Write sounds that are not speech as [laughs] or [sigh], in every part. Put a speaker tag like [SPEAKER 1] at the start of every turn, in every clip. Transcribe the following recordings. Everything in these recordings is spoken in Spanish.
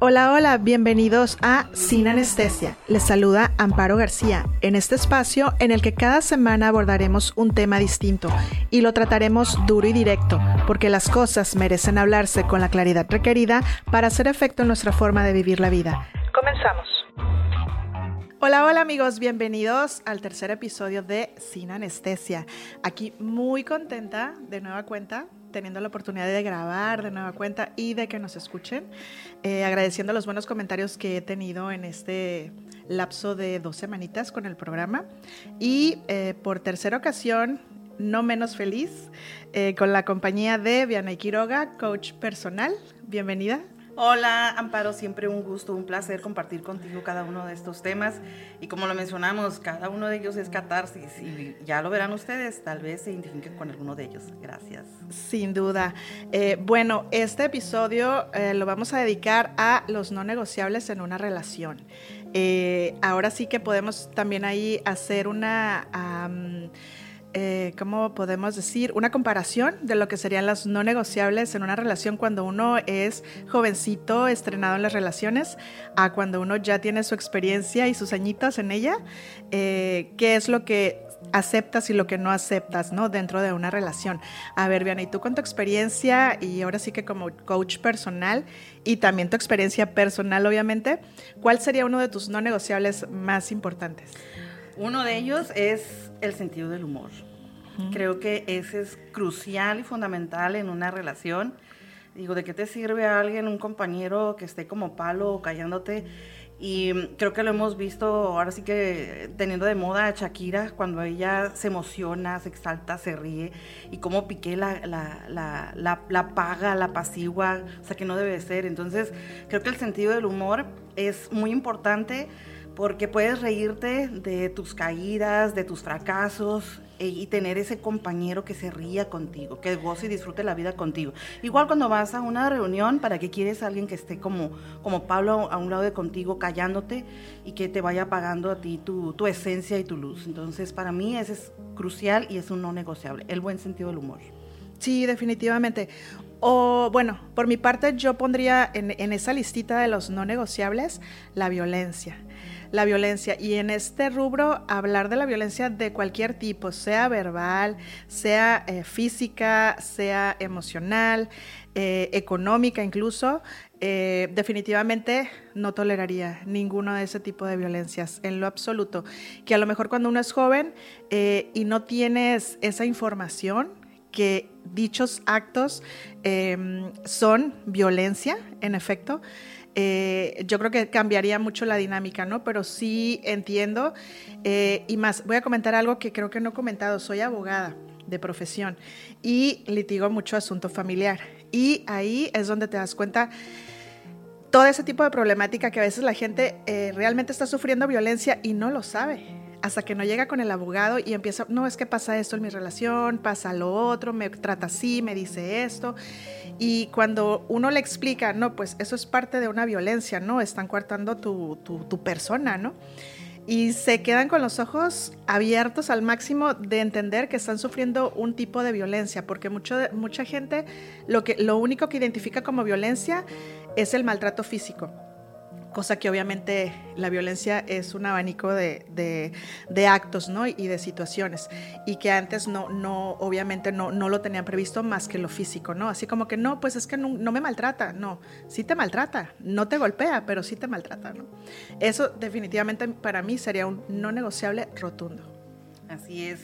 [SPEAKER 1] Hola, hola, bienvenidos a Sin Anestesia. Les saluda Amparo García en este espacio en el que cada semana abordaremos un tema distinto y lo trataremos duro y directo, porque las cosas merecen hablarse con la claridad requerida para hacer efecto en nuestra forma de vivir la vida. Comenzamos. Hola, hola amigos, bienvenidos al tercer episodio de Sin Anestesia. Aquí muy contenta de nueva cuenta teniendo la oportunidad de grabar de nueva cuenta y de que nos escuchen, eh, agradeciendo los buenos comentarios que he tenido en este lapso de dos semanitas con el programa y eh, por tercera ocasión, no menos feliz, eh, con la compañía de Vianey Quiroga, coach personal. Bienvenida.
[SPEAKER 2] Hola, Amparo, siempre un gusto, un placer compartir contigo cada uno de estos temas. Y como lo mencionamos, cada uno de ellos es catarsis y ya lo verán ustedes, tal vez se identifiquen con alguno de ellos. Gracias.
[SPEAKER 1] Sin duda. Eh, bueno, este episodio eh, lo vamos a dedicar a los no negociables en una relación. Eh, ahora sí que podemos también ahí hacer una... Eh, ¿cómo podemos decir? Una comparación de lo que serían las no negociables en una relación cuando uno es jovencito, estrenado en las relaciones, a cuando uno ya tiene su experiencia y sus añitos en ella. Eh, ¿Qué es lo que aceptas y lo que no aceptas, ¿no? Dentro de una relación. A ver, Viana, y tú con tu experiencia y ahora sí que como coach personal y también tu experiencia personal, obviamente, ¿cuál sería uno de tus no negociables más importantes?
[SPEAKER 2] Uno de ellos es el sentido del humor. Creo que ese es crucial y fundamental en una relación. Digo, ¿de qué te sirve a alguien, un compañero que esté como palo o callándote? Y creo que lo hemos visto ahora sí que teniendo de moda a Shakira, cuando ella se emociona, se exalta, se ríe, y cómo Piqué la, la, la, la, paga, la apacigua, o sea que no debe ser. Entonces, creo que el sentido del humor es muy importante porque puedes reírte de tus caídas, de tus fracasos eh, y tener ese compañero que se ría contigo, que goce y disfrute la vida contigo. Igual cuando vas a una reunión, ¿para qué quieres alguien que esté como, como Pablo a un lado de contigo, callándote y que te vaya pagando a ti tu, tu esencia y tu luz? Entonces, para mí ese es crucial y es un no negociable, el buen sentido del humor.
[SPEAKER 1] Sí, definitivamente. O bueno, por mi parte yo pondría en, en, esa listita de los no negociables la violencia la violencia. Y en este rubro, hablar de la violencia de cualquier tipo, sea verbal, sea eh, física, sea emocional, eh, económica incluso, eh, definitivamente no toleraría ninguno de ese tipo de violencias en lo absoluto. Que a lo mejor cuando uno es joven y no tienes esa información, que dichos actos em, son violencia, en efecto, eh, yo creo que cambiaría mucho la dinámica, ¿no? Pero sí entiendo. Eh, y más, voy a comentar algo que creo que no he comentado. Soy abogada de profesión y litigo mucho asunto familiar. Y ahí es donde te das cuenta todo ese tipo de problemática que a veces la gente eh, realmente está sufriendo violencia y no lo sabe hasta que no llega con el abogado y empieza, no, es que pasa esto en mi relación, pasa lo otro, me trata así, me dice esto. Y cuando uno le explica, no, pues eso es parte de una violencia, ¿no? Están coartando tu, tu, persona, ¿no? y se quedan con los ojos abiertos al máximo de entender que están sufriendo un tipo de violencia, porque mucho, mucha gente lo, que, lo único que identifica como violencia es el maltrato físico cosa que obviamente la violencia es un abanico de, actos ¿no? y de situaciones y que antes no, no obviamente no, no, lo tenían previsto más que lo físico, ¿no? Así como que no, pues es que no, me maltrata, no, sí te maltrata, no te golpea, pero sí te maltrata, ¿no? Eso definitivamente para mí sería un no negociable rotundo.
[SPEAKER 2] Así es.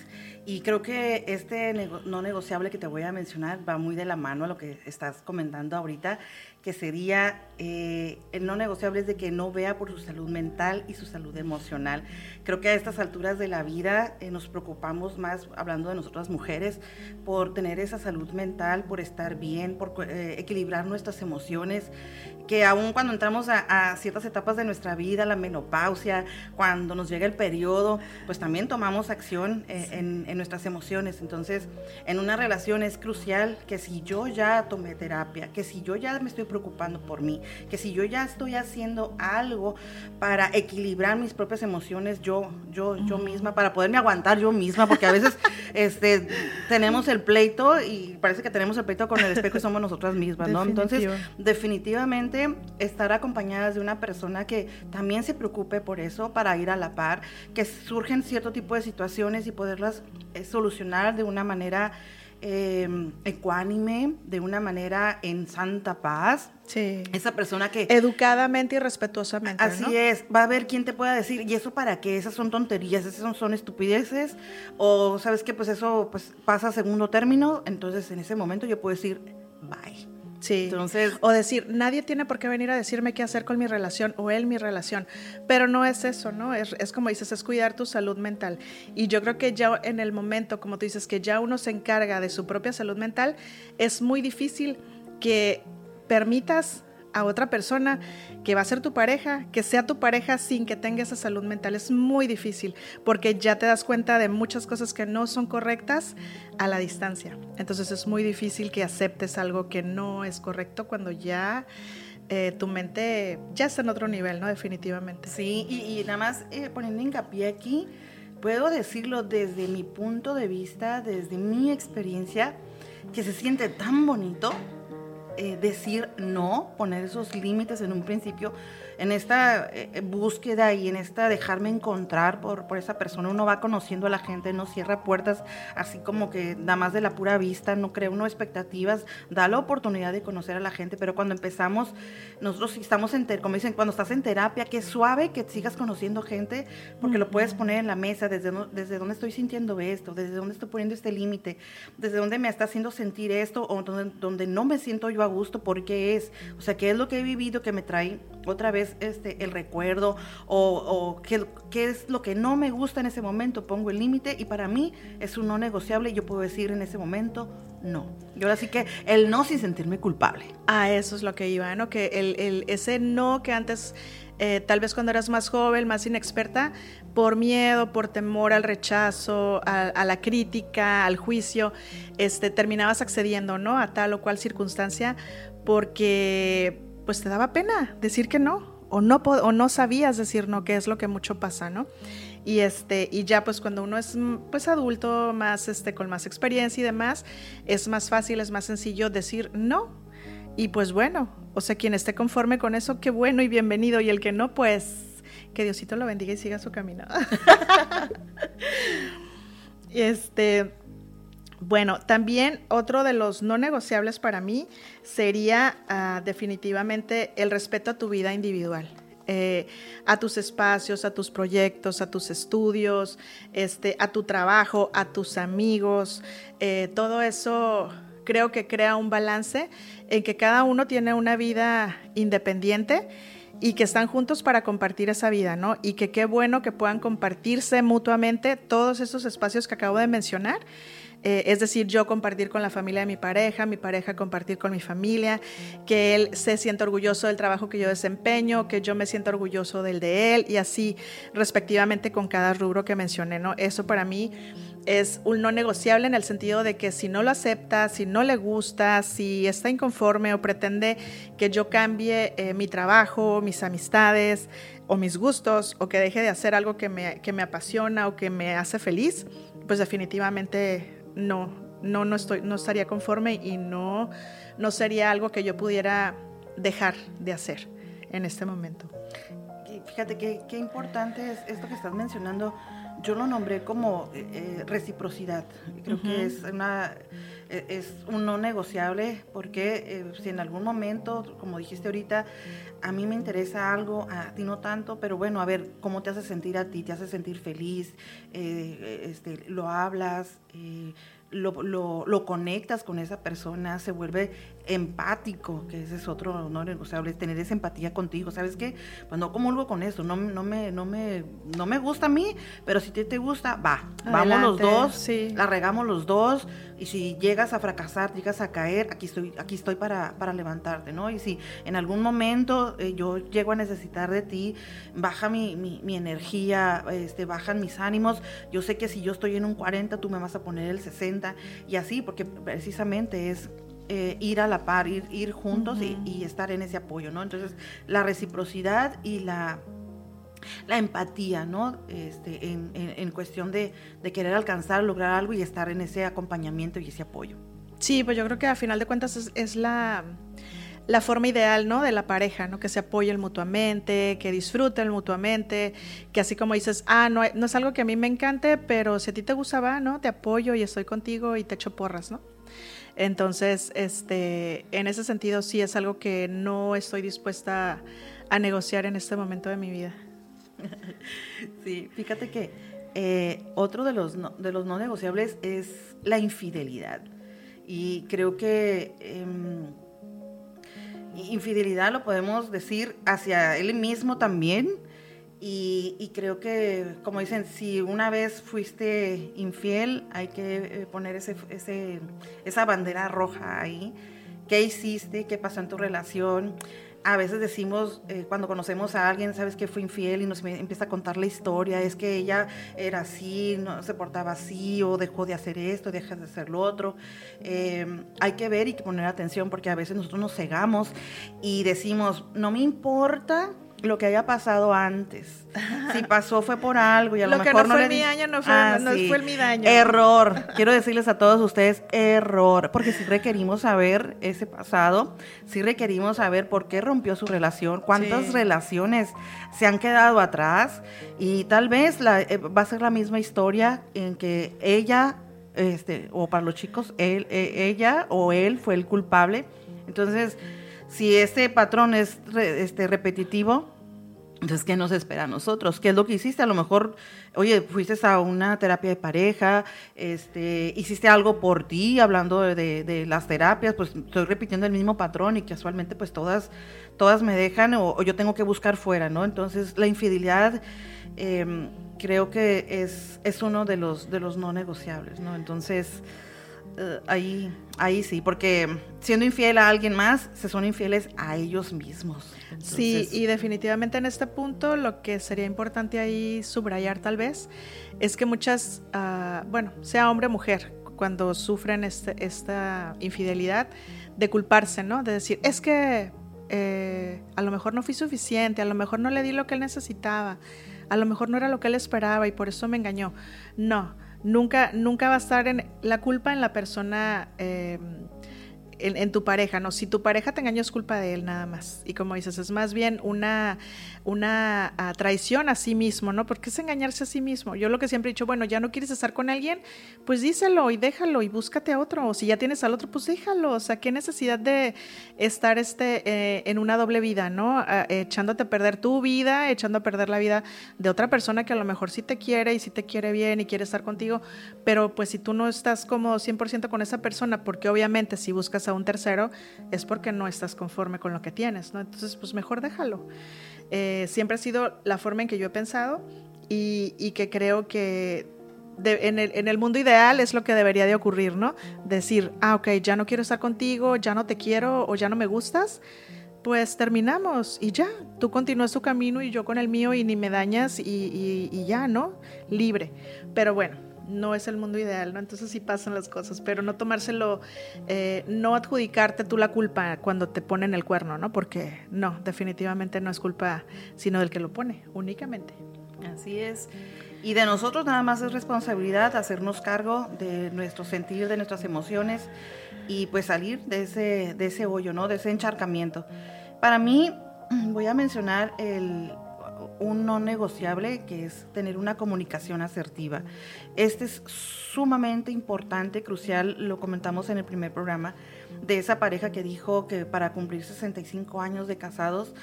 [SPEAKER 2] Y creo que este no negociable que te voy a mencionar va muy de la mano a lo que estás comentando ahorita, que sería eh, el no negociable es de que no vea por su salud mental y su salud emocional. Creo que a estas alturas de la vida eh, nos preocupamos más, hablando de nosotras mujeres, por tener esa salud mental, por estar bien, por eh, equilibrar nuestras emociones, que aún cuando entramos a, ciertas etapas de nuestra vida, la menopausia, cuando nos llega el periodo, pues también tomamos acción en, en nuestras emociones. Entonces, en una relación es crucial que si yo ya tomé terapia, que si yo ya me estoy preocupando por mí, que si yo ya estoy haciendo algo para equilibrar mis propias emociones yo, yo, yo misma, para poderme aguantar yo misma, porque a veces [laughs] este, tenemos el pleito y parece que tenemos el pleito con el espejo y somos nosotras mismas, ¿no? Entonces, definitivamente estar acompañadas de una persona que también se preocupe por eso para ir a la par, que surgen cierto tipo de situaciones y poderlas eh, solucionar de una manera eh, ecuánime, de una manera en santa paz.
[SPEAKER 1] Sí.
[SPEAKER 2] Esa persona que...
[SPEAKER 1] Educadamente y respetuosamente.
[SPEAKER 2] Así es, va a ver quién te pueda decir, ¿y eso para qué? Esas son tonterías, esas son, son estupideces, o sabes que pues eso pues pasa a segundo término, entonces en ese momento yo puedo decir, bye.
[SPEAKER 1] Sí. Entonces, o decir, nadie tiene por qué venir a decirme qué hacer con mi relación o él mi relación. Pero no es eso, ¿no? Es, es, como dices, es cuidar tu salud mental. Y yo creo que ya en el momento, como tú dices, que ya uno se encarga de su propia salud mental, es muy difícil que permitas a otra persona que va a ser tu pareja, que sea tu pareja sin que tenga esa salud mental. Es muy difícil porque ya te das cuenta de muchas cosas que no son correctas a la distancia. Entonces es muy difícil que aceptes algo que no es correcto cuando ya... Eh, tu mente ya está en otro nivel, ¿no? Definitivamente.
[SPEAKER 2] Sí, y, nada más eh, poniendo hincapié aquí, puedo decirlo desde mi punto de vista, desde mi experiencia, que se siente tan bonito eh, decir no, poner esos límites en un principio, en esta eh, búsqueda y en esta dejarme encontrar por, por, esa persona, uno va conociendo a la gente, no cierra puertas así como que nada más de la pura vista, no crea uno expectativas, da la oportunidad de conocer a la gente, pero cuando empezamos, nosotros estamos en, como dicen, cuando estás en terapia, que es suave que sigas conociendo gente, porque lo puedes poner en la mesa, desde, desde dónde estoy sintiendo esto, desde dónde estoy poniendo este límite, desde dónde me está haciendo sentir esto o donde, donde no me siento yo a gusto, porque es, o sea, qué es lo que he vivido que me trae otra vez este, el recuerdo o, qué, es lo que no me gusta en ese momento, pongo el límite y para mí es un no negociable y yo puedo decir en ese momento no. Yo ahora sí que el no sin sentirme culpable.
[SPEAKER 1] Ah, eso es lo que iba, ¿no? Que el, ese no que antes... Eh, tal vez cuando eras más joven, más inexperta, por miedo, por temor al rechazo, a, la crítica, al juicio, este, terminabas accediendo, ¿no? A tal o cual circunstancia, porque pues te daba pena decir que no o no o no sabías decir no, que es lo que mucho pasa, ¿no? Y este y ya pues cuando uno es pues adulto, más este con más experiencia y demás, es más fácil, es más sencillo decir no. Y pues bueno, o sea, quien esté conforme con eso, qué bueno y bienvenido y el que no, pues que Diosito lo bendiga y siga su camino. [laughs] y este bueno, también otro de los no negociables para mí sería ah, definitivamente el respeto a tu vida individual. Eh, a tus espacios, a tus proyectos, a tus estudios, este, a tu trabajo, a tus amigos. Eh, todo eso creo que crea un balance en que cada uno tiene una vida independiente y que están juntos para compartir esa vida, ¿no? Y que qué bueno que puedan compartirse mutuamente todos esos espacios que acabo de mencionar eh, es decir, yo compartir con la familia de mi pareja, mi pareja compartir con mi familia, que él se sienta orgulloso del trabajo que yo desempeño, que yo me sienta orgulloso del de él y así respectivamente con cada rubro que mencioné, ¿no? Eso para mí es un no negociable en el sentido de que si no lo acepta, si no le gusta, si está inconforme o pretende que yo cambie eh, mi trabajo, mis amistades o mis gustos o que deje de hacer algo que me, que me apasiona o que me hace feliz, pues definitivamente no, no, no, estoy, no estaría conforme y no, no sería algo que yo pudiera dejar de hacer en este momento.
[SPEAKER 2] Fíjate qué, qué importante es esto que estás mencionando. Yo lo nombré como eh, eh, reciprocidad. Creo que es una es un no negociable porque eh, si en algún momento, como dijiste ahorita, a mí me interesa algo, a ti no tanto, pero bueno, a ver, ¿cómo te hace sentir a ti? ¿Te hace sentir feliz? este, ¿Lo hablas? lo, lo, conectas con esa persona, se vuelve empático, que ese es otro no negociable, tener esa empatía contigo. ¿Sabes qué? Pues no comulgo con eso, no, no, me, no, me, no me gusta a mí, pero si te, te gusta, va, vamos los dos, sí. la regamos los dos, y si llegas a fracasar, llegas a caer, aquí estoy, aquí estoy para, para levantarte, ¿no? Y si en algún momento eh, yo llego a necesitar de ti, baja mi, mi, mi, energía, este, bajan mis ánimos, yo sé que si yo estoy en un 40, tú me vas a poner el 60, y así, porque precisamente es eh, ir a la par, ir, ir juntos y, y, estar en ese apoyo, ¿no? Entonces, la reciprocidad y la la empatía, ¿no? Este, en, cuestión de, querer alcanzar, lograr algo y estar en ese acompañamiento y ese apoyo.
[SPEAKER 1] Sí, pues yo creo que a final de cuentas es, la, la, forma ideal, ¿no? De la pareja, ¿no? Que se apoyen mutuamente, que disfruten mutuamente, que así como dices, ah, no, no es algo que a mí me encante, pero si a ti te gustaba, ¿no? Te apoyo y estoy contigo y te echo porras, ¿no? Entonces, este, en ese sentido sí es algo que no estoy dispuesta a negociar en este momento de mi vida. [laughs]
[SPEAKER 2] Sí, fíjate que eh, otro de los, no, de los no negociables es la infidelidad. Y creo que em, infidelidad lo podemos decir hacia él mismo también. Y, creo que, como dicen, si una vez fuiste infiel, hay que eh, poner ese, esa bandera roja ahí. ¿Qué hiciste? ¿Qué pasó en tu relación? a veces decimos, eh, cuando conocemos a alguien, sabes que fue infiel y nos empieza a contar la historia, es que ella era así, no se portaba así, o dejó de hacer esto, deja de hacer lo otro. Em, hay que ver y poner atención porque a veces nosotros nos cegamos y decimos, no me importa lo que haya pasado antes. Si pasó fue por algo y a lo, mejor
[SPEAKER 1] no, fue mi año no fue, ah, no fue mi daño.
[SPEAKER 2] Error. Quiero decirles a todos ustedes, error. Porque si requerimos saber ese pasado, si requerimos saber por qué rompió su relación, cuántas relaciones se han quedado atrás y tal vez la, eh, va a ser la misma historia en que ella, este, o para los chicos, él, e, ella o él fue el culpable. Entonces, si ese patrón es este, repetitivo, entonces, ¿qué nos espera a nosotros? ¿Qué es lo que hiciste? A lo mejor, oye, fuiste a una terapia de pareja, este, hiciste algo por ti, hablando de, las terapias, pues estoy repitiendo el mismo patrón y casualmente pues todas, todas me dejan o, yo tengo que buscar fuera, ¿no? Entonces, la infidelidad em, creo que es, es uno de los, de los no negociables, ¿no? Entonces, eh, ahí, ahí sí, porque siendo infiel a alguien más, se son infieles a ellos mismos.
[SPEAKER 1] Sí, y definitivamente en este punto lo que sería importante ahí subrayar tal vez es que muchas, ah, bueno, sea hombre o mujer, cuando sufren este, esta infidelidad, de culparse, ¿no? De decir, es que eh, a lo mejor no fui suficiente, a lo mejor no le di lo que él necesitaba, a lo mejor no era lo que él esperaba y por eso me engañó. No nunca, nunca va a estar en la culpa en la persona eh, en, tu pareja, ¿no? Si tu pareja te engañó es culpa de él nada más. Y como dices, es más bien una, una ah, traición a sí mismo, ¿no? Porque es engañarse a sí mismo. Yo lo que siempre he dicho, bueno, ya no quieres estar con alguien, pues díselo y déjalo y búscate a otro. O si ya tienes al otro, pues déjalo. O sea, qué necesidad de estar este, eh, en una doble vida, ¿no? Ah, echándote a perder tu vida, echando a perder la vida de otra persona que a lo mejor sí te quiere y sí te quiere bien y quiere estar contigo, pero pues si tú no estás como 100% con esa persona, porque obviamente si buscas a un tercero es porque no estás conforme con lo que tienes, ¿no? Entonces, pues mejor déjalo. Eh, siempre ha sido la forma en que yo he pensado y, que creo que en, el, mundo ideal es lo que debería de ocurrir, ¿no? Decir, ah, ok, ya no quiero estar contigo, ya no te quiero o ya no me gustas, pues terminamos y ya, tú continúas tu camino y yo con el mío y ni me dañas y, y ya, ¿no? Libre. Pero bueno, no es el mundo ideal, ¿no? Entonces sí pasan las cosas, pero no tomárselo, eh, no adjudicarte tú la culpa cuando te ponen el cuerno, ¿no? Porque no, definitivamente no es culpa sino del que lo pone, únicamente.
[SPEAKER 2] Así es. Y de nosotros nada más es responsabilidad hacernos cargo de nuestro sentir, de nuestras emociones y pues salir de ese, de ese hoyo, ¿no? De ese encharcamiento. Para mí, [clears throat] voy a mencionar el, un no negociable que es tener una comunicación asertiva. Este es sumamente importante, crucial, lo comentamos en el primer programa, de esa pareja que dijo que para cumplir 65 años de casados,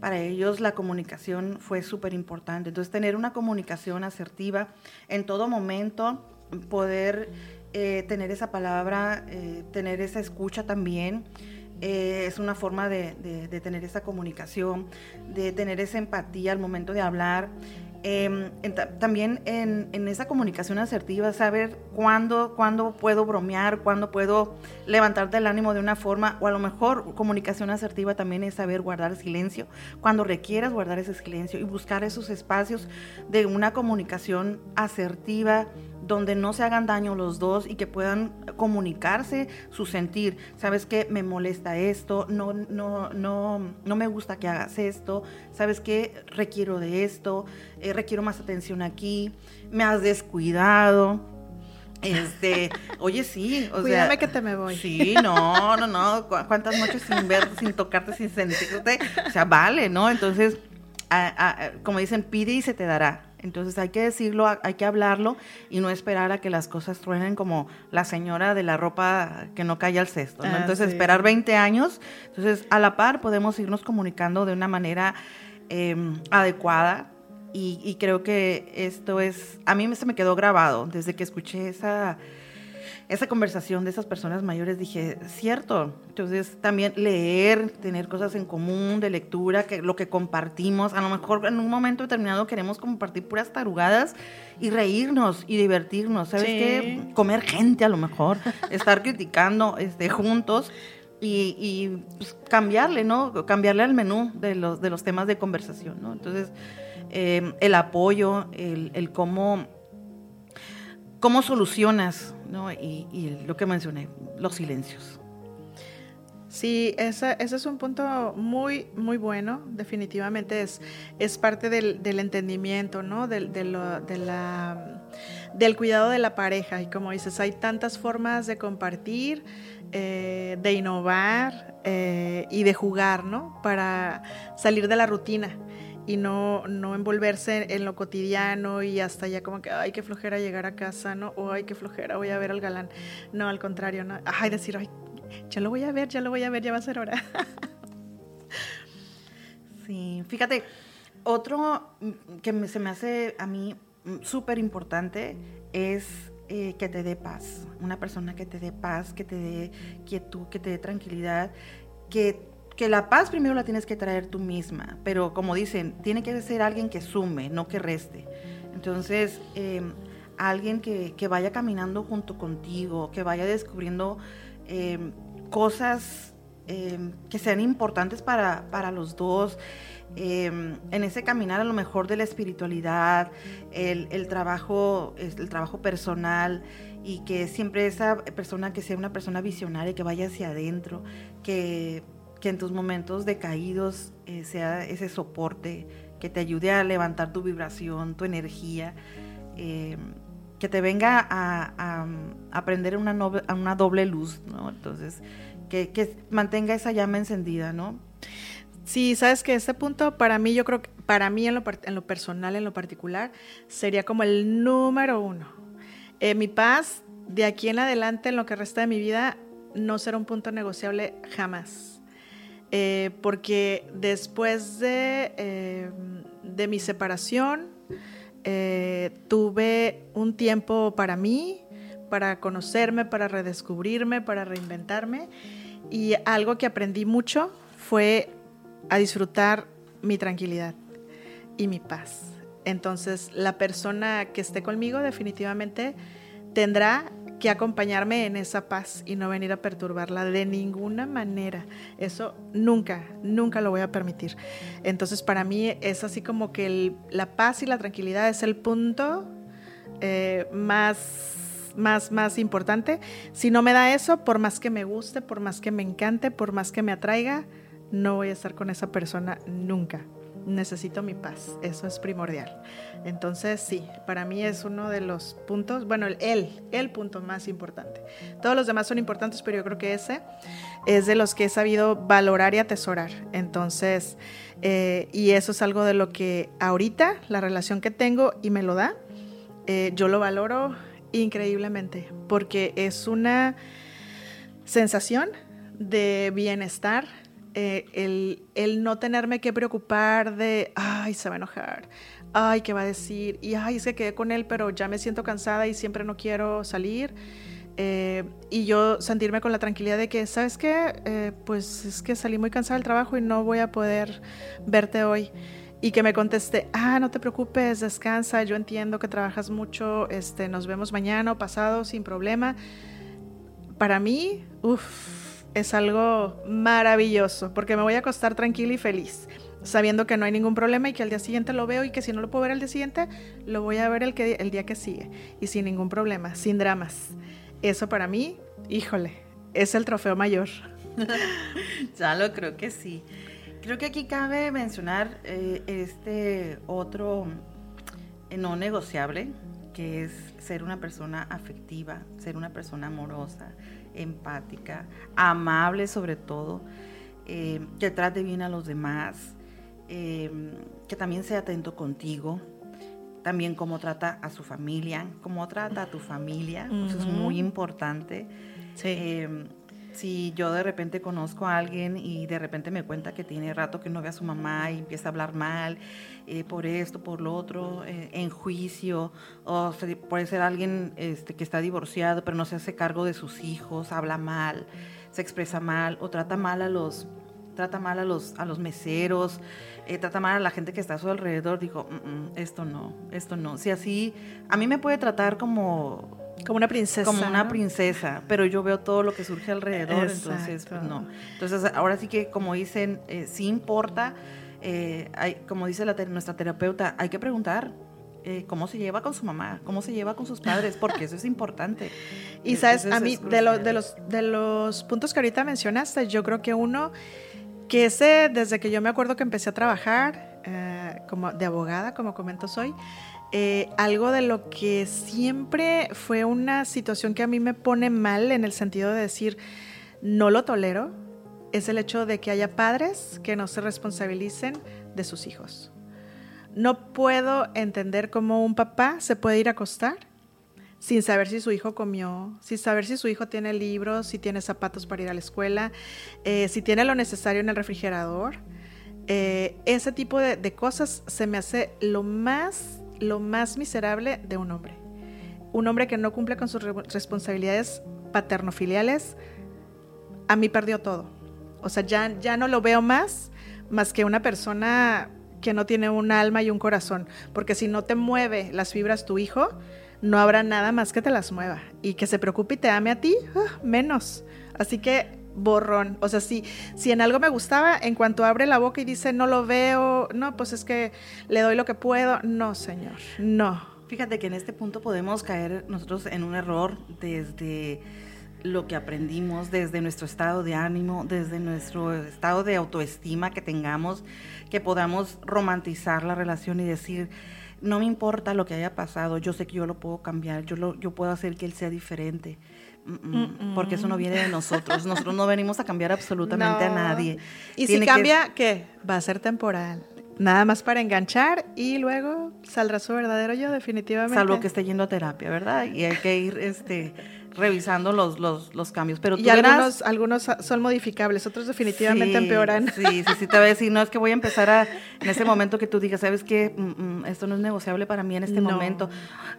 [SPEAKER 2] para ellos la comunicación fue súper importante. Entonces, tener una comunicación asertiva en todo momento, poder eh, tener esa palabra, eh, tener esa escucha también. Eh, es una forma de, tener esa comunicación, de tener esa empatía al momento de hablar. Em, también en, esa comunicación asertiva, saber cuándo, cuándo puedo bromear, cuándo puedo levantarte el ánimo de una forma, o a lo mejor comunicación asertiva también es saber guardar silencio, cuando requieras guardar ese silencio y buscar esos espacios de una comunicación asertiva donde no se hagan daño los dos y que puedan comunicarse su sentir. ¿Sabes qué? Me molesta esto, no, no, no, no me gusta que hagas esto, ¿sabes qué? Requiero de esto, eh, requiero más atención aquí, me has descuidado. Este, [laughs] oye, sí,
[SPEAKER 1] o Cuídame que te me voy.
[SPEAKER 2] Sí, no, no, no. ¿Cuántas noches sin ver, sin tocarte, sin sentirte? O sea, vale, ¿no? Entonces, como dicen, pide y se te dará. Entonces hay que decirlo, hay que hablarlo y no esperar a que las cosas truenen como la señora de la ropa que no cae al cesto. Ah, entonces esperar 20 años. Entonces a la par podemos irnos comunicando de una manera em, adecuada y, y, creo que esto es, a mí se me quedó grabado desde que escuché esa esa conversación de esas personas mayores dije, cierto, entonces también leer, tener cosas en común de lectura, que lo que compartimos, a lo mejor en un momento determinado queremos compartir puras tarugadas y reírnos y divertirnos, ¿sabes qué? Comer gente a lo mejor, [laughs] estar criticando este, juntos. Y, pues, cambiarle, ¿no? Cambiarle al menú de los, de los temas de conversación, ¿no? Entonces, eh, el apoyo, el, el cómo cómo solucionas, ¿no? Y, lo que mencioné, los silencios.
[SPEAKER 1] Sí, ese, es un punto muy, muy bueno, definitivamente es, es parte del, entendimiento, ¿no? Del, de la, del cuidado de la pareja. Y como dices, hay tantas formas de compartir, eh, de innovar eh, y de jugar, ¿no? Para salir de la rutina y no, no envolverse en lo cotidiano y hasta ya como que, ay, qué flojera llegar a casa, ¿no? O ay, qué flojera, voy a ver al galán. No, al contrario, ¿no? Ay, decir, ay, ya lo voy a ver, ya lo voy a ver, ya va a ser hora. [laughs]
[SPEAKER 2] sí, fíjate, otro que se me hace a mí súper importante es eh, que te dé paz. Una persona que te dé paz, que te dé quietud, que te dé tranquilidad, que que la paz primero la tienes que traer tú misma, pero como dicen, tiene que ser alguien que sume, no que reste. Entonces, em, alguien que, vaya caminando junto contigo, que vaya descubriendo em, cosas em, que sean importantes para, los dos, en ese caminar a lo mejor de la espiritualidad, el, el, trabajo, el trabajo personal y que siempre esa persona que sea una persona visionaria, que vaya hacia adentro, que que en tus momentos decaídos eh, sea ese soporte que te ayude a levantar tu vibración, tu energía, eh, que te venga a, aprender una, una doble luz, ¿no? Entonces, que, mantenga esa llama encendida, ¿no?
[SPEAKER 1] Sí, sabes que este punto para mí, yo creo que para mí en lo, en lo personal, en lo particular, sería como el número uno. Eh, mi paz, de aquí en adelante, en lo que resta de mi vida, no será un punto negociable jamás eh, porque después de, eh, de mi separación eh, tuve un tiempo para mí, para conocerme, para redescubrirme, para reinventarme y algo que aprendí mucho fue a disfrutar mi tranquilidad y mi paz. Entonces, la persona que esté conmigo definitivamente tendrá que acompañarme en esa paz y no venir a perturbarla de ninguna manera. Eso nunca, nunca lo voy a permitir. Entonces para mí es así como que la paz y la tranquilidad es el punto eh, más, más, más importante. Si no me da eso, por más que me guste, por más que me encante, por más que me atraiga, no voy a estar con esa persona nunca necesito mi paz, eso es primordial. Entonces sí, para mí es uno de los puntos, bueno, el, el punto más importante. Todos los demás son importantes, pero yo creo que ese es de los que he sabido valorar y atesorar. Entonces, eh, y eso es algo de lo que ahorita, la relación que tengo y me lo da, eh, yo lo valoro increíblemente, porque es una sensación de bienestar, eh, el, no tenerme que preocupar de, ay, se va a enojar, ay, ¿qué va a decir? Y, ay, es que quedé con él, pero ya me siento cansada y siempre no quiero salir. Eh, y yo sentirme con la tranquilidad de que, ¿sabes qué? Eh, pues es que salí muy cansada del trabajo y no voy a poder verte hoy. Y que me conteste, ah, no te preocupes, descansa, yo entiendo que trabajas mucho, este, nos vemos mañana o pasado sin problema. Para mí, uff, es algo maravilloso, porque me voy a acostar tranquila y feliz. sabiendo que no hay ningún problema y que al día siguiente lo veo y que si no lo puedo ver al día siguiente, lo voy a ver el, que, el día que sigue y sin ningún problema, sin dramas. Eso para mí, híjole, es el trofeo mayor. [laughs]
[SPEAKER 2] ya lo creo que sí. Creo que aquí cabe mencionar eh, este otro no negociable, que es ser una persona afectiva, ser una persona amorosa, empática, amable sobre todo, eh, que trate bien a los demás, que también sea atento contigo, también cómo trata a su familia, cómo trata a tu familia, eso es muy importante. Sí si yo de repente conozco a alguien y de repente me cuenta que tiene rato que no ve a su mamá y empieza a hablar mal eh, por esto, por lo otro, eh, en juicio, o puede ser alguien este, que está divorciado pero no se hace cargo de sus hijos, habla mal, se expresa mal o trata mal a los trata mal a los, a los meseros, eh, trata mal a la gente que está a su alrededor, digo, mm, mm, esto no, esto no. Si así, a mí me puede tratar como
[SPEAKER 1] como una princesa.
[SPEAKER 2] Como una princesa, pero yo veo todo lo que surge alrededor, entonces pues no. Entonces ahora sí que como dicen, eh, sí importa, eh, hay, como dice la, nuestra terapeuta, hay que preguntar. Eh, cómo se lleva con su mamá, cómo se lleva con sus padres, porque eso es importante. [laughs]
[SPEAKER 1] y sabes, a mí, de, de, los, de los puntos que ahorita mencionaste, yo creo que uno, que ese, desde que yo me acuerdo que empecé a trabajar como de abogada, como comento soy, eh, algo de lo que siempre fue una situación que a mí me pone mal en el sentido de decir, no lo tolero, es el hecho de que haya padres que no se responsabilicen de sus hijos. No puedo entender cómo un papá se puede ir a acostar sin saber si su hijo comió, sin saber si su hijo tiene libros, si tiene zapatos para ir a la escuela, eh, si tiene lo necesario en el refrigerador. Eh, ese tipo de cosas se me hace lo más lo más miserable de un hombre. Un hombre que no cumple con sus responsabilidades paternofiliales, a mí perdió todo. O sea, ya, ya no lo veo más, más que una persona que no tiene un alma y un corazón. Porque si no te mueve las fibras tu hijo, no habrá nada más que te las mueva. Y que se preocupe y te ame a ti, ah, menos. Así que borrón. O sea, si, si en algo me gustaba, en cuanto abre la boca y dice, no lo veo, no, pues es que le doy lo que puedo. No, señor, no.
[SPEAKER 2] Fíjate que en este punto podemos caer nosotros en un error desde lo que aprendimos, desde nuestro estado de ánimo, desde nuestro estado de autoestima que tengamos, que podamos romantizar la relación y decir, no me importa lo que haya pasado, yo sé que yo lo puedo cambiar, yo, lo, yo puedo hacer que él sea diferente porque eso no viene de nosotros. [laughs] Nosotros no venimos a cambiar absolutamente a nadie.
[SPEAKER 1] Y si cambia, ¿qué? Va a ser temporal. Nada más para enganchar y luego saldrá su verdadero yo, definitivamente.
[SPEAKER 2] Salvo que esté yendo a terapia, ¿verdad? Y hay que ir este, revisando los, los, los cambios. Pero
[SPEAKER 1] y algunos, algunos son modificables, otros definitivamente empeoran.
[SPEAKER 2] Sí, sí, sí, te voy a decir, no es que voy a empezar a, en ese momento que tú digas, ¿sabes qué? Mm, mm, esto no es negociable para mí en este momento.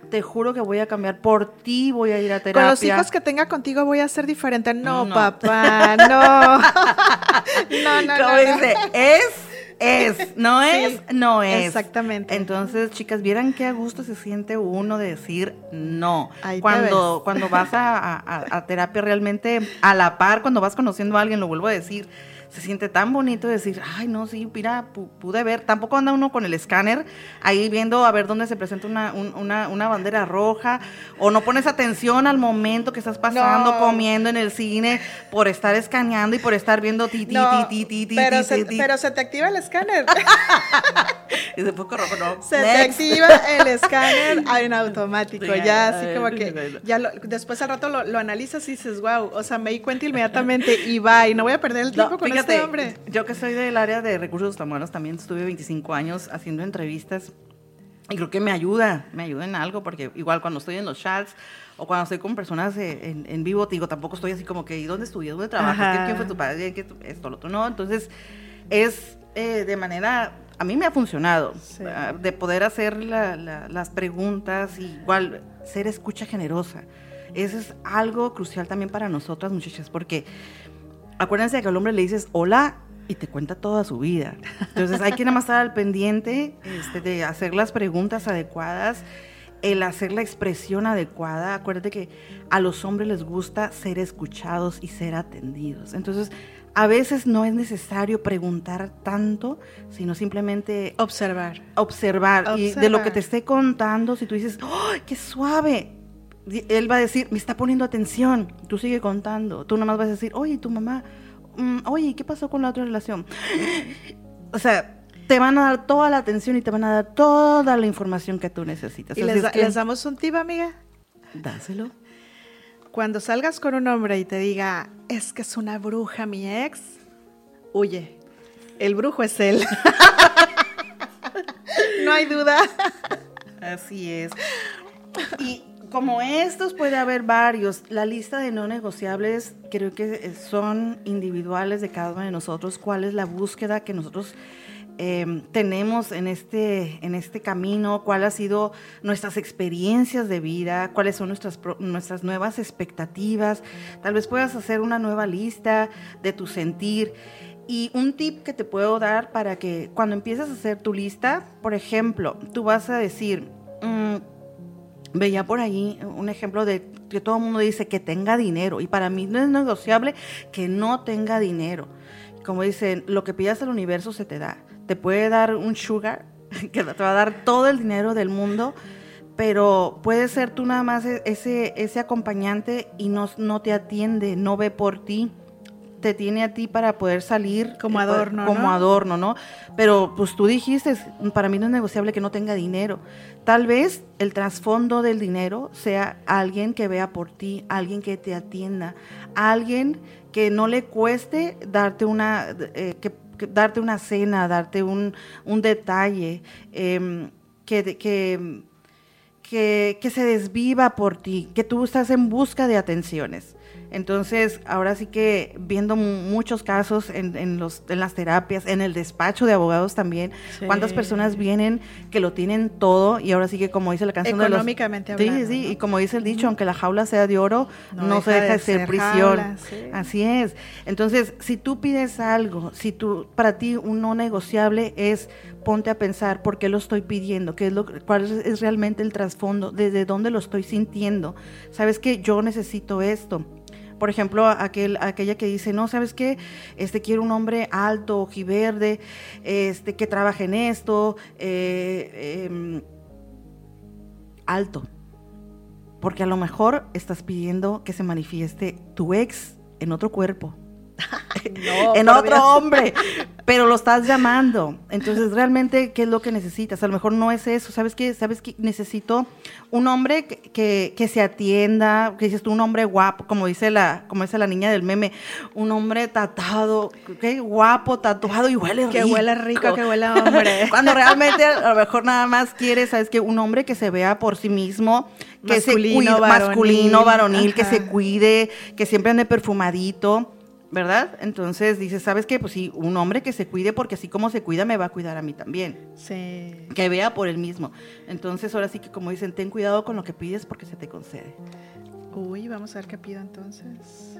[SPEAKER 2] Te juro que voy a cambiar por ti, voy a ir a terapia.
[SPEAKER 1] Con los hijos que tenga contigo voy a ser diferente. No, papá, no. [laughs]
[SPEAKER 2] no, no, no. dice, es es, no es, no es.
[SPEAKER 1] Exactamente.
[SPEAKER 2] Entonces, chicas, vieran qué a gusto se siente uno de decir no. cuando, cuando vas a terapia realmente a la par, cuando vas conociendo a alguien, lo vuelvo a decir, se siente tan bonito decir, ay, no, sí, mira, pude ver. Tampoco anda uno con el escáner ahí viendo a ver dónde se presenta una, una, bandera roja, o no pones atención al momento que estás pasando comiendo en el cine por estar escaneando y por estar viendo ti, ti, ti, ti, ti,
[SPEAKER 1] pero, se, pero se te activa el escáner. [laughs]
[SPEAKER 2] y se poco rojo, no.
[SPEAKER 1] Se te activa el escáner en automático, ya así como que, ya después al rato lo, analizas y dices, wow, o sea, me di cuenta inmediatamente y va, y no voy a perder el tiempo con este hombre.
[SPEAKER 2] Yo que soy del área de recursos humanos, también estuve 25 años haciendo entrevistas y creo que me ayuda, me ayuda en algo, porque igual cuando estoy en los chats o cuando estoy con personas en, en vivo, digo, tampoco estoy así como que, ¿y dónde estudias? ¿Dónde trabajas? ¿Quién fue tu padre? ¿Qué, esto, lo otro? No, entonces es eh, de manera, a mí me ha funcionado, ah, de poder hacer las preguntas, igual ser escucha generosa. Eso es algo crucial también para nosotras, muchachas, porque acuérdense que al hombre le dices hola y te cuenta toda su vida. Entonces hay que nada más estar al pendiente este, de hacer las preguntas adecuadas, el hacer la expresión adecuada. Acuérdate que a los hombres les gusta ser escuchados y ser atendidos. Entonces a veces no es necesario preguntar tanto, sino simplemente
[SPEAKER 1] observar.
[SPEAKER 2] Observar. Y de lo que te esté contando, si tú dices, ¡oh, qué suave! Él va a decir, me está poniendo atención. Tú sigue contando. Tú nomás vas a decir, oye, tu mamá, mm, oye, ¿qué pasó con la otra relación? O sea, te van a dar toda la atención y te van a dar toda la información que tú necesitas.
[SPEAKER 1] ¿Y les, damos un tip, amiga?
[SPEAKER 2] Dáselo.
[SPEAKER 1] Cuando salgas con un hombre y te diga, es que es una bruja mi ex, huye. El brujo es él. [laughs] no hay duda.
[SPEAKER 2] Así es. Y como estos puede haber varios. La lista de no negociables creo que son individuales de cada uno de nosotros. ¿Cuál es la búsqueda que nosotros Em, tenemos en este, en este camino, cuáles han sido nuestras experiencias de vida, cuáles son nuestras, nuestras nuevas expectativas. Tal vez puedas hacer una nueva lista de tu sentir. Y un tip que te puedo dar para que cuando empieces a hacer tu lista, por ejemplo, tú vas a decir, veía por ahí un ejemplo de que todo el mundo dice que tenga dinero y para mí no es negociable que no tenga dinero. Como dicen, lo que pidas al universo se te da te puede dar un sugar, [laughs] que te va a dar todo el dinero del mundo, pero puede ser tú nada más e-, ese, ese acompañante y no, no te atiende, no ve por ti te tiene a ti para poder salir
[SPEAKER 1] como eh, adorno,
[SPEAKER 2] como adorno, ¿no? Pero pues tú dijiste, para mí no es negociable que no tenga dinero. Tal vez el trasfondo del dinero sea alguien que vea por ti, alguien que te atienda, alguien que no le cueste darte una, eh, que darte una cena, darte un, detalle, em, que, que, que, se desviva por ti, que tú estás en busca de atenciones. Entonces, ahora sí que viendo muchos casos en, los, en las terapias, en el despacho de abogados también, cuántas personas vienen que lo tienen todo y ahora sí que como dice la canción
[SPEAKER 1] de los... Económicamente
[SPEAKER 2] Sí, sí, y como dice el dicho, aunque la jaula sea de oro, no, se deja de ser, prisión. Así es. Entonces, si tú pides algo, si tú, para ti un no negociable es ponte a pensar por qué lo estoy pidiendo, qué es lo, cuál es realmente el trasfondo, desde dónde lo estoy sintiendo. Sabes que yo necesito esto por ejemplo, aquel, aquella que dice, no, ¿sabes qué? Este, quiero un hombre alto, ojiverde, este, que trabaje en esto, eh, em, alto. Porque a lo mejor estás pidiendo que se manifieste tu ex en otro cuerpo. [laughs] en otro hombre, [laughs] pero lo estás llamando. Entonces, realmente, ¿qué es lo que necesitas? A lo mejor no es eso. ¿Sabes qué? ¿Sabes que necesito un hombre que, que, se atienda, que dices tú, un hombre guapo, como dice la, como dice la niña del meme, un hombre tatuado, ¿qué? guapo, tatuado y huele
[SPEAKER 1] rico. Que huele rico, que huele hombre. [laughs]
[SPEAKER 2] Cuando realmente a lo mejor nada más quieres, ¿sabes qué? Un hombre que se vea por sí mismo, que masculino, se cuide, varonil, masculino, varonil, que se cuide, que siempre ande perfumadito ¿verdad? Entonces dices, ¿sabes qué? Pues sí, un hombre que se cuide porque así como se cuida me va a cuidar a mí también.
[SPEAKER 1] Sí.
[SPEAKER 2] Que vea por él mismo. Entonces ahora sí que como dicen, ten cuidado con lo que pides porque se te concede.
[SPEAKER 1] Uy, vamos a ver qué pido entonces.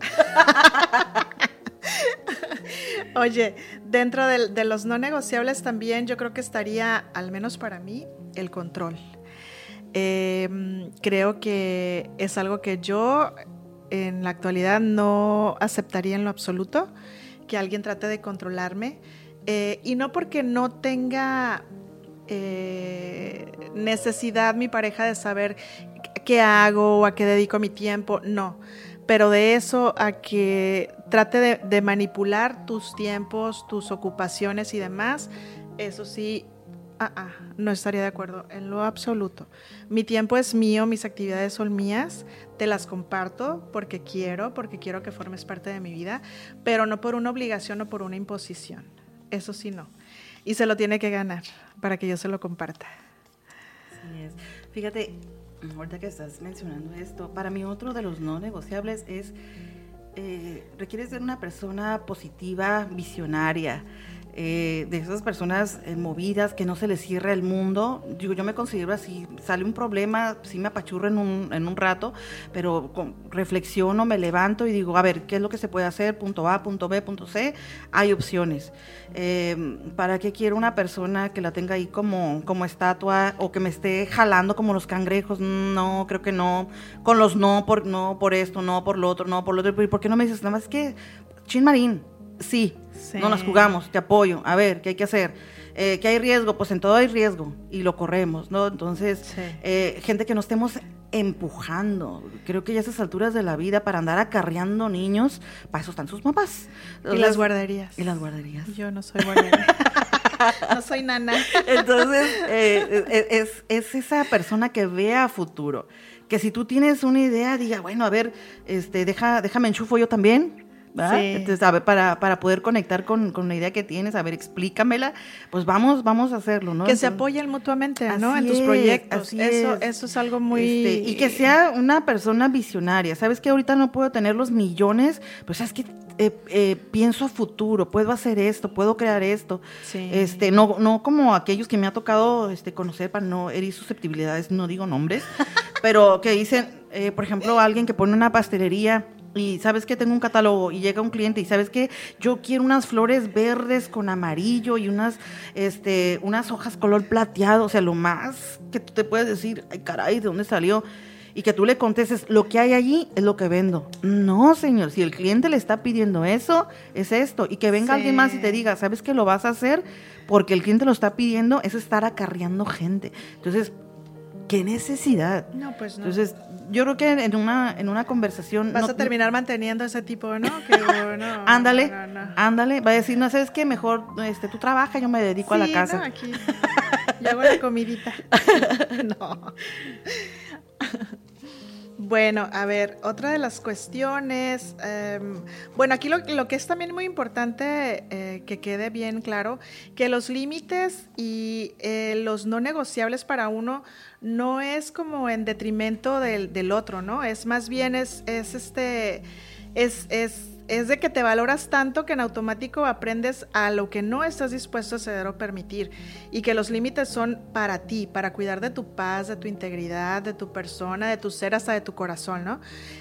[SPEAKER 1] [laughs] Oye, dentro de, los no negociables también yo creo que estaría, al menos para mí, el control. Em, creo que es algo que yo en la actualidad no aceptaría en lo absoluto que alguien trate de controlarme. Eh, y no porque no tenga eh, necesidad mi pareja de saber qué hago o a qué dedico mi tiempo, no. Pero de eso a que trate de manipular tus tiempos, tus ocupaciones y demás, eso sí, Ah, ah, no estaría de acuerdo en lo absoluto. Mi tiempo es mío, mis actividades son mías, te las comparto porque quiero, porque quiero que formes parte de mi vida, pero no por una obligación o por una imposición. Eso sí no. Y se lo tiene que ganar para que yo se lo comparta.
[SPEAKER 2] Así es. Fíjate, ahorita que estás mencionando esto, para mí otro de los no negociables es, eh, requiere ser una persona positiva, visionaria. Eh, de esas personas eh, movidas, que no se les cierra el mundo. Digo, yo me considero así, sale un problema, sí me apachurro en un, en un rato, pero reflexiono, me levanto y digo, a ver, ¿qué es lo que se puede hacer? Punto A, punto B, punto C, hay opciones. Eh, ¿Para qué quiero una persona que la tenga ahí como, como estatua o que me esté jalando como los cangrejos? No, creo que no. Con los no por, no por esto, no por lo otro, no por lo otro. ¿Y por qué no me dices nada más que Chin Marín, sí, no las jugamos, te apoyo, a ver, ¿qué hay que hacer? Eh, que hay riesgo, pues en todo hay riesgo y lo corremos, ¿no? Entonces, eh, gente que no estemos empujando. Creo que ya a esas alturas de la vida, para andar acarreando niños, para eso están sus papás.
[SPEAKER 1] y las guarderías.
[SPEAKER 2] Y las guarderías.
[SPEAKER 1] Yo no soy guardería. [laughs] no soy nana.
[SPEAKER 2] Entonces, eh, es, es esa persona que ve a futuro. Que si tú tienes una idea, diga, bueno, a ver, este, deja, déjame enchufo yo también, entonces, a ver, para, para poder conectar con, con, la idea que tienes, a ver, explícamela, pues vamos, vamos a hacerlo, ¿no?
[SPEAKER 1] Que se apoyen mutuamente, ¿no? En tus proyectos. eso, es. eso es algo muy...
[SPEAKER 2] Este, y que sea una persona visionaria. ¿Sabes que ahorita no puedo tener los millones? Pues es que eh, eh, pienso a futuro, puedo hacer esto, puedo crear esto. Este, no, no como aquellos que me ha tocado este, conocer para no herir susceptibilidades, no digo nombres, [laughs] pero que dicen, eh, por ejemplo, alguien que pone una pastelería y sabes que tengo un catálogo y llega un cliente y sabes que yo quiero unas flores verdes con amarillo y unas este unas hojas color plateado, o sea, lo más que tú te puedes decir, ay caray, ¿de dónde salió? Y que tú le contestes, lo que hay allí es lo que vendo. No, señor, si el cliente le está pidiendo eso, es esto. Y que venga alguien más y te diga, ¿sabes que lo vas a hacer? Porque el cliente lo está pidiendo, es estar acarreando gente. Entonces, ¿qué necesidad?
[SPEAKER 1] No, pues no.
[SPEAKER 2] Entonces, yo creo que en una, en una conversación...
[SPEAKER 1] Vas a terminar manteniendo ese tipo, ¿no? Que, [laughs]
[SPEAKER 2] ándale, ándale. Va a decir, no, ¿sabes qué? Mejor este, tú trabajas, yo me dedico a la casa.
[SPEAKER 1] No, aquí. [laughs] Yo hago la comidita. [laughs] no. Bueno, a ver, otra de las cuestiones, em, bueno, aquí lo, lo, que es también muy importante eh, que quede bien claro, que los límites y eh, los no negociables para uno no es como en detrimento del, del otro, ¿no? Es más bien, es, es este, es, es es de que te valoras tanto que en automático aprendes a lo que no estás dispuesto a ceder o permitir y que los límites son para ti, para cuidar de tu paz, de tu integridad, de tu persona, de tu ser, hasta de tu corazón, ¿no?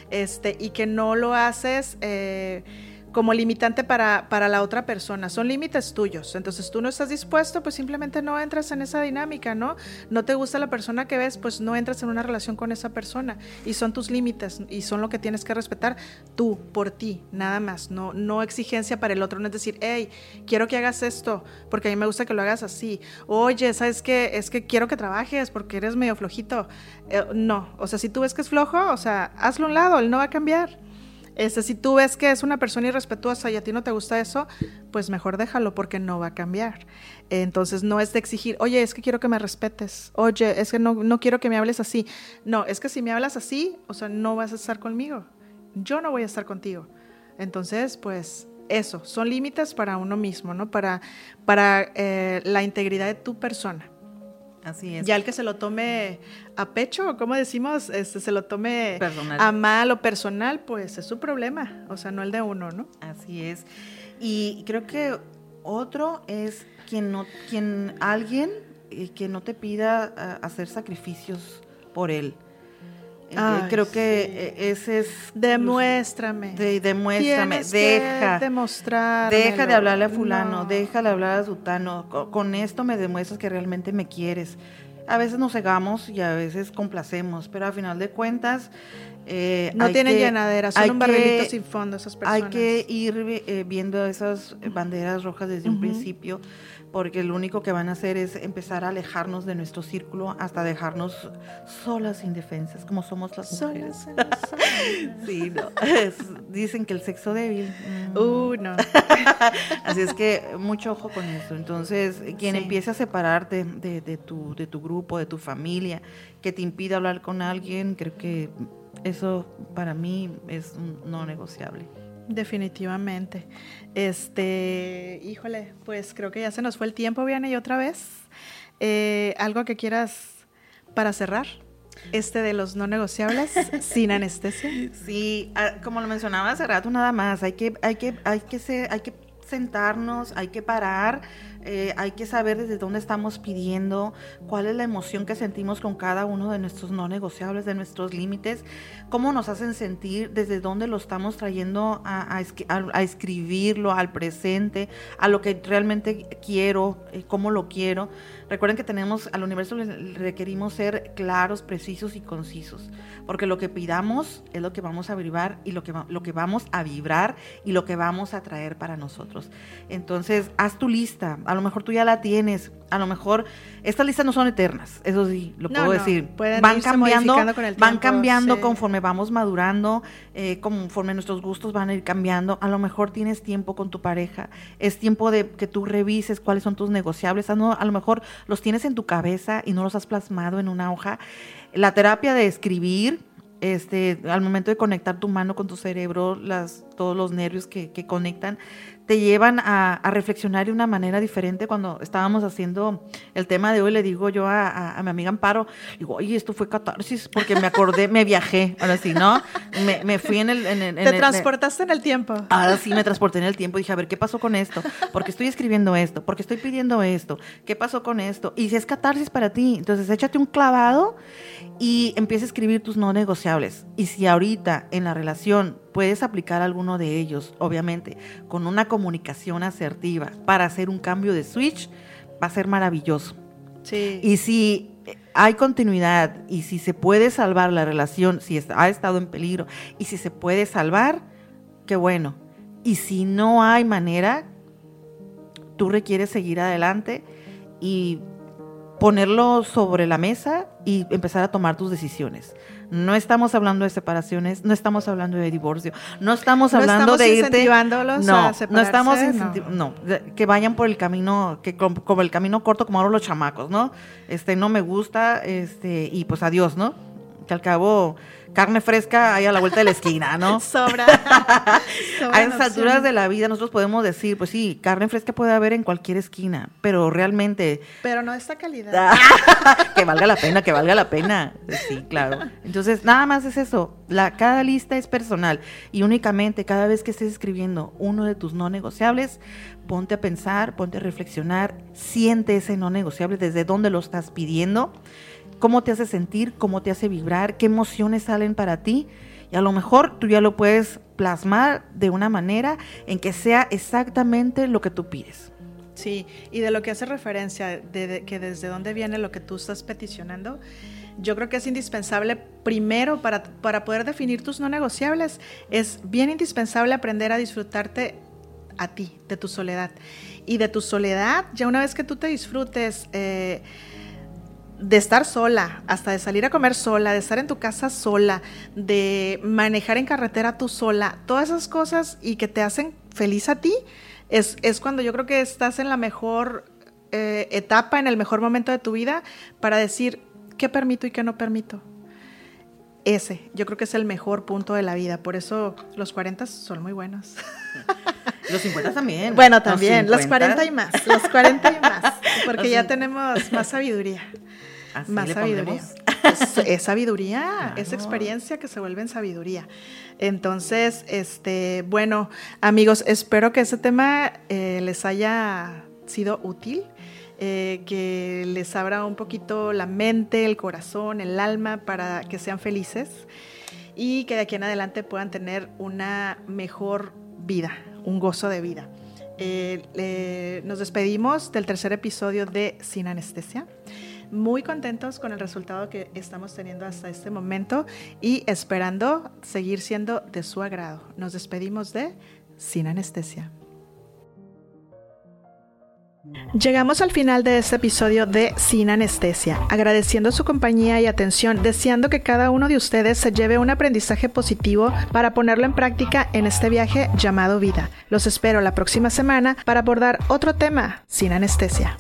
[SPEAKER 1] Este, y que no lo haces... Eh, como limitante para, para la otra persona. Son límites tuyos. Entonces tú no estás dispuesto, pues simplemente no entras en esa dinámica, ¿no? No te gusta la persona que ves, pues no entras en una relación con esa persona. Y son tus límites y son lo que tienes que respetar tú, por ti, nada más. No, no exigencia para el otro. No es decir, hey, quiero que hagas esto, porque a mí me gusta que lo hagas así. Oye, ¿sabes qué? Es que quiero que trabajes porque eres medio flojito. Eh, no, o sea, si tú ves que es flojo, o sea, hazlo a un lado, él no va a cambiar. Este, si tú ves que es una persona irrespetuosa y a ti no te gusta eso, pues mejor déjalo porque no va a cambiar. Entonces no es de exigir, oye, es que quiero que me respetes, oye, es que no, no quiero que me hables así. No, es que si me hablas así, o sea, no vas a estar conmigo. Yo no voy a estar contigo. Entonces, pues eso, son límites para uno mismo, ¿no? Para, para eh, la integridad de tu persona.
[SPEAKER 2] Así es.
[SPEAKER 1] Ya el que se lo tome a pecho, como decimos, este, se lo tome a mal o personal, pues es su problema, o sea, no el de uno, ¿no?
[SPEAKER 2] Así es. Y creo que otro es quien no, quien alguien eh, que no te pida ah, hacer sacrificios por él. Eh, creo que eh, ese es...
[SPEAKER 1] Demuéstrame.
[SPEAKER 2] demuéstrame, deja.
[SPEAKER 1] demostrar.
[SPEAKER 2] Deja de hablarle a fulano, deja de hablar a sutano. Con, esto me demuestras que realmente me quieres. A veces nos cegamos y a veces complacemos, pero a final de cuentas...
[SPEAKER 1] Eh, no tienen llenadera, son un barrilito sin fondo esas personas.
[SPEAKER 2] Hay que ir viendo esas banderas rojas desde un principio porque lo único que van a hacer es empezar a alejarnos de nuestro círculo hasta dejarnos solas, indefensas, como somos las mujeres. [laughs] sí, no. dicen que el sexo débil.
[SPEAKER 1] Mm. Uh, no. [laughs]
[SPEAKER 2] Así es que mucho ojo con eso. Entonces, quien empiece a separarte de, de, tu, de tu grupo, de tu familia, que te impida hablar con alguien, creo que eso para mí es no negociable.
[SPEAKER 1] Definitivamente. Este, híjole, pues creo que ya se nos fue el tiempo, Viane, otra vez. Eh, ¿Algo que quieras para cerrar? Este de los no negociables [laughs] sin anestesia.
[SPEAKER 2] Sí, ah, como lo mencionaba hace rato, nada más. Hay que, hay que, hay que ser, hay que sentarnos, hay que parar Eh, hay que saber desde dónde estamos pidiendo, cuál es la emoción que sentimos con cada uno de nuestros no negociables, de nuestros límites, cómo nos hacen sentir, desde dónde lo estamos trayendo a, escribirlo, al presente, a lo que realmente quiero, eh, cómo lo quiero. Recuerden que tenemos, al universo le requerimos ser claros, precisos y concisos, porque lo que pidamos es lo que vamos a vibrar y lo que, lo que vamos a vibrar y lo que vamos a traer para nosotros. Entonces, haz tu lista, a lo mejor tú ya la tienes, a lo mejor estas listas no son eternas, eso sí, lo puedo decir. Van cambiando, van cambiando conforme vamos madurando, eh, conforme nuestros gustos van a ir cambiando. A lo mejor tienes tiempo con tu pareja, es tiempo de que tú revises cuáles son tus negociables. A, lo mejor los tienes en tu cabeza y no los has plasmado en una hoja. La terapia de escribir, este, al momento de conectar tu mano con tu cerebro, las, todos los nervios que, que conectan, te llevan a, reflexionar de una manera diferente. Cuando estábamos haciendo el tema de hoy, le digo yo a, mi amiga Amparo, digo, oye, esto fue catarsis, porque me acordé, me viajé, ahora sí, ¿no? Me, fui en el... En,
[SPEAKER 1] te transportaste en el tiempo.
[SPEAKER 2] Ahora sí, me transporté en el tiempo. Dije, a ver, ¿qué pasó con esto? Porque estoy escribiendo esto, porque estoy pidiendo esto, ¿qué pasó con esto? Y si es catarsis para ti, entonces échate un clavado y empieza a escribir tus no negociables. Y si ahorita en la relación puedes aplicar alguno de ellos, obviamente, con una comunicación asertiva para hacer un cambio de switch, va a ser maravilloso. Sí. Y si hay continuidad y si se puede salvar la relación, si ha estado en peligro y si se puede salvar, qué bueno. Y si no hay manera, tú requieres seguir adelante y ponerlo sobre la mesa y empezar a tomar tus decisiones. No estamos hablando de separaciones, no estamos hablando de divorcio, no estamos hablando de irte. No, no estamos no. que vayan por el camino, que como, el camino corto como ahora los chamacos, ¿no? Este no me gusta, este, y pues adiós, ¿no? Que al cabo carne fresca hay a la vuelta de la esquina, ¿no? [laughs]
[SPEAKER 1] Sobra. [laughs]
[SPEAKER 2] a esas alturas de la vida nosotros podemos decir, pues sí, carne fresca puede haber en cualquier esquina, pero realmente...
[SPEAKER 1] Pero no esta calidad. [laughs]
[SPEAKER 2] que valga la pena, que valga la pena. Sí, claro. Entonces, nada más es eso. La, cada lista es personal y únicamente cada vez que estés escribiendo uno de tus no negociables, ponte a pensar, ponte a reflexionar, siente ese no negociable, desde dónde lo estás pidiendo cómo te hace sentir, cómo te hace vibrar, qué emociones salen para ti. Y a lo mejor tú ya lo puedes plasmar de una manera en que sea exactamente lo que tú pides.
[SPEAKER 1] Sí, y de lo que hace referencia, de, que desde dónde viene lo que tú estás peticionando, yo creo que es indispensable, primero, para, para poder definir tus no negociables, es bien indispensable aprender a disfrutarte a ti, de tu soledad. Y de tu soledad, ya una vez que tú te disfrutes, eh, de estar sola, hasta de salir a comer sola, de estar en tu casa sola, de manejar en carretera tú sola, todas esas cosas y que te hacen feliz a ti, es, cuando yo creo que estás en la mejor eh, etapa, en el mejor momento de tu vida para decir qué permito y qué no permito. Ese, yo creo que es el mejor punto de la vida, por eso los 40 son muy buenos. [laughs]
[SPEAKER 2] Los 50 también.
[SPEAKER 1] Bueno, también, los, 40 y más, los 40 y más, porque ya tenemos más sabiduría más sabiduría. Es, sabiduría, es experiencia que se vuelve en sabiduría. Entonces, este, bueno, amigos, espero que este tema eh, les haya sido útil. Eh, que les abra un poquito la mente, el corazón, el alma para que sean felices y que de aquí en adelante puedan tener una mejor vida, un gozo de vida. Eh, nos despedimos del tercer episodio de Sin Anestesia muy contentos con el resultado que estamos teniendo hasta este momento y esperando seguir siendo de su agrado. Nos despedimos de Sin Anestesia. Llegamos al final de este episodio de Sin Anestesia, agradeciendo su compañía y atención, deseando que cada uno de ustedes se lleve un aprendizaje positivo para ponerlo en práctica en este viaje llamado vida. Los espero la próxima semana para abordar otro tema sin anestesia.